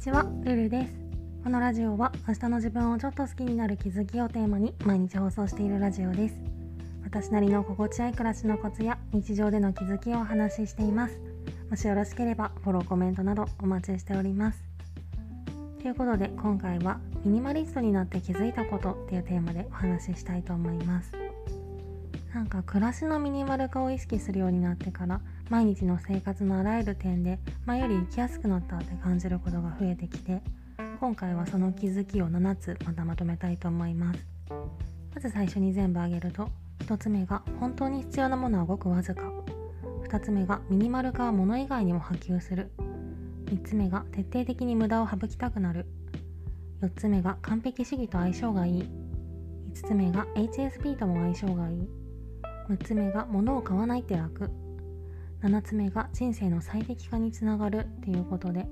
ちは、ルルです。このラジオは明日の自分をちょっと好きになる気づきをテーマに毎日放送しているラジオです。私なりの心地よい暮らしのコツや日常での気づきをお話ししています。もしよろしければフォロー、コメントなどお待ちしております。ということで今回はミニマリストになって気づいたことっていうテーマでお話ししたいと思います。なんか暮らしのミニマル化を意識するようになってから毎日の生活のあらゆる点で前より生きやすくなったって感じることが増えてきて今回はその気づきを7つまたまとめたいと思います。まず最初に全部挙げると1つ目が本当に必要なものはごくわずか。2つ目がミニマル化は物以外にも波及する。3つ目が徹底的に無駄を省きたくなる。4つ目が完璧主義と相性がいい。5つ目が HSP とも相性がいい。6つ目が物を買わないって楽。7つ目が人生の最適化につながるっていうことで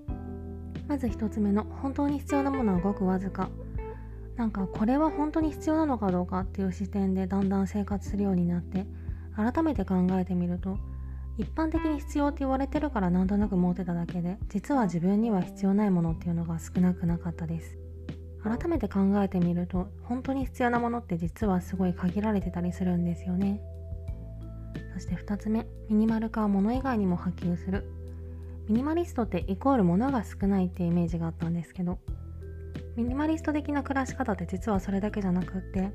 まず1つ目の本当に必要なものはごくわずか。なんかこれは本当に必要なのかどうかっていう視点でだんだん生活するようになって改めて考えてみると一般的に必要って言われてるからなんとなく持ってただけで実は自分には必要ないものっていうのが少なくなかったです。改めて考えてみると本当に必要なものって実はすごい限られてたりするんですよね。そして2つ目ミニマル化は物以外にも波及する。ミニマリストってイコール物が少ないっていうイメージがあったんですけどミニマリスト的な暮らし方って実はそれだけじゃなくって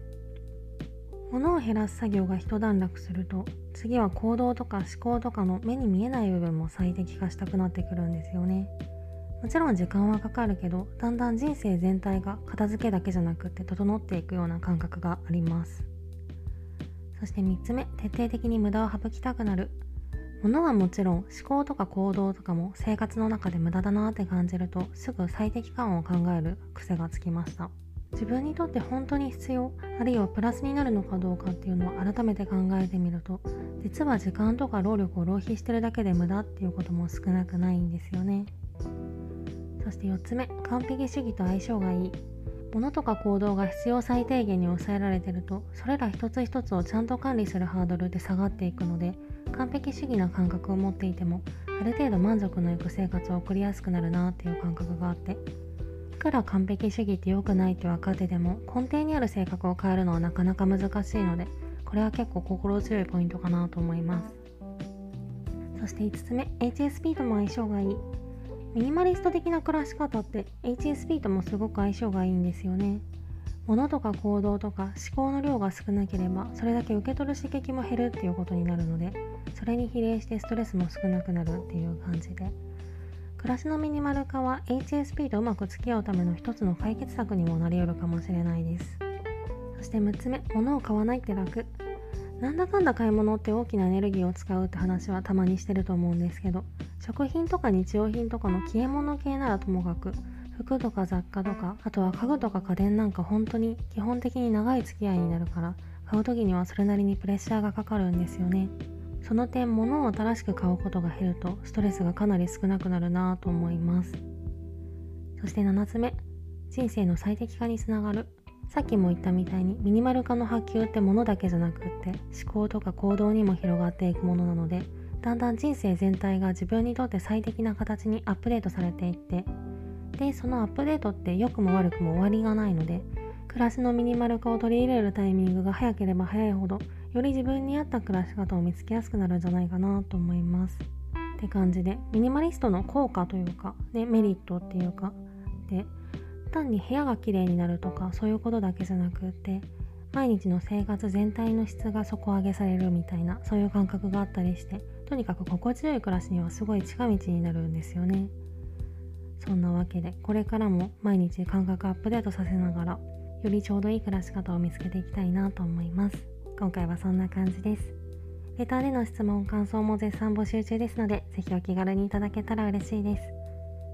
物を減らす作業が一段落すると次は行動とか思考とかの目に見えない部分も最適化したくなってくるんですよね。もちろん時間はかかるけどだんだん人生全体が片付けだけじゃなくって整っていくような感覚があります。そして3つ目徹底的に無駄を省きたくなる。物はもちろん思考とか行動とかも生活の中で無駄だなって感じるとすぐ最適感を考える癖がつきました。自分にとって本当に必要あるいはプラスになるのかどうかっていうのを改めて考えてみると実は時間とか労力を浪費してるだけで無駄っていうことも少なくないんですよね。そして4つ目完璧主義と相性がいい。物とか行動が必要最低限に抑えられてるとそれら一つ一つをちゃんと管理するハードルで下がっていくので完璧主義な感覚を持っていてもある程度満足のいく生活を送りやすくなるなっていう感覚があっていくら完璧主義って良くないって分かってても根底にある性格を変えるのはなかなか難しいのでこれは結構心強いポイントかなと思います。そして5つ目 HSP とも相性がいい。ミニマリスト的な暮らし方って HSP ともすごく相性がいいんですよね。物とか行動とか思考の量が少なければそれだけ受け取る刺激も減るっていうことになるのでそれに比例してストレスも少なくなるっていう感じで。暮らしのミニマル化は HSP とうまく付き合うための一つの解決策にもなり得るかもしれないです。そして6つ目物を買わないって楽。なんだかんだ買い物って大きなエネルギーを使うって話はたまにしてると思うんですけど食品とか日用品とかの消え物系ならともかく服とか雑貨とかあとは家具とか家電なんか本当に基本的に長い付き合いになるから買う時にはそれなりにプレッシャーがかかるんですよね。その点物を新しく買うことが減るとストレスがかなり少なくなるなと思います。そして7つ目人生の最適化につながる。さっきも言ったみたいにミニマル化の波及って物だけじゃなくって思考とか行動にも広がっていくものなのでだんだん人生全体が自分にとって最適な形にアップデートされていってでそのアップデートって良くも悪くも終わりがないので暮らしのミニマル化を取り入れるタイミングが早ければ早いほどより自分に合った暮らし方を見つけやすくなるんじゃないかなと思います。って感じでミニマリストの効果というか、ね、メリットっていうかで単に部屋が綺麗になるとかそういうことだけじゃなくって毎日の生活全体の質が底上げされるみたいなそういう感覚があったりしてとにかく心地よい暮らしにはすごい近道になるんですよね。そんなわけでこれからも毎日感覚アップデートさせながらよりちょうどいい暮らし方を見つけていきたいなと思います。今回はそんな感じです。レターでの質問感想も絶賛募集中ですので是非お気軽にいただけたら嬉しいです。